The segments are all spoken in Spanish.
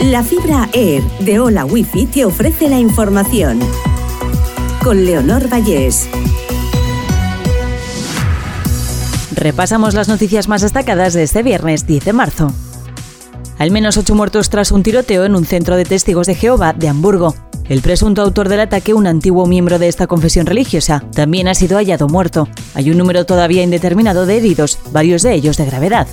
La fibra Air de Hola Wifi te ofrece la información. Con Leonor Vallés. Repasamos las noticias más destacadas de este viernes 10 de marzo. Al menos ocho muertos tras un tiroteo en un centro de testigos de Jehová de Hamburgo. El presunto autor del ataque, un antiguo miembro de esta confesión religiosa, también ha sido hallado muerto. Hay un número todavía indeterminado de heridos, varios de ellos de gravedad.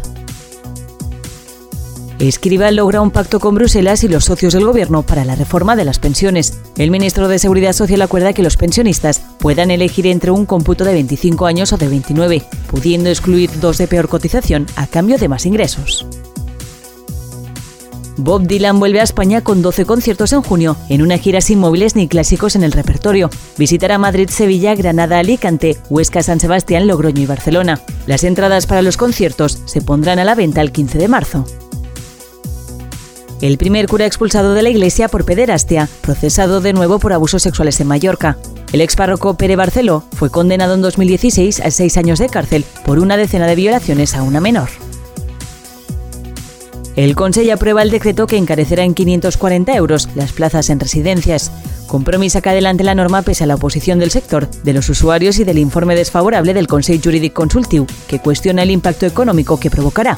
Escriba logra un pacto con Bruselas y los socios del gobierno para la reforma de las pensiones. El ministro de Seguridad Social acuerda que los pensionistas puedan elegir entre un cómputo de 25 años o de 29, pudiendo excluir dos de peor cotización a cambio de más ingresos. Bob Dylan vuelve a España con 12 conciertos en junio, en una gira sin móviles ni clásicos en el repertorio. Visitará Madrid, Sevilla, Granada, Alicante, Huesca, San Sebastián, Logroño y Barcelona. Las entradas para los conciertos se pondrán a la venta el 15 de marzo. El primer cura expulsado de la iglesia por pederastia, procesado de nuevo por abusos sexuales en Mallorca. El ex párroco Pere Barceló fue condenado en 2016 a seis años de cárcel por una decena de violaciones a una menor. El Consejo aprueba el decreto que encarecerá en 540 euros las plazas en residencias. Compromís saca adelante la norma pese a la oposición del sector, de los usuarios y del informe desfavorable del Consejo Jurídico Consultivo, que cuestiona el impacto económico que provocará.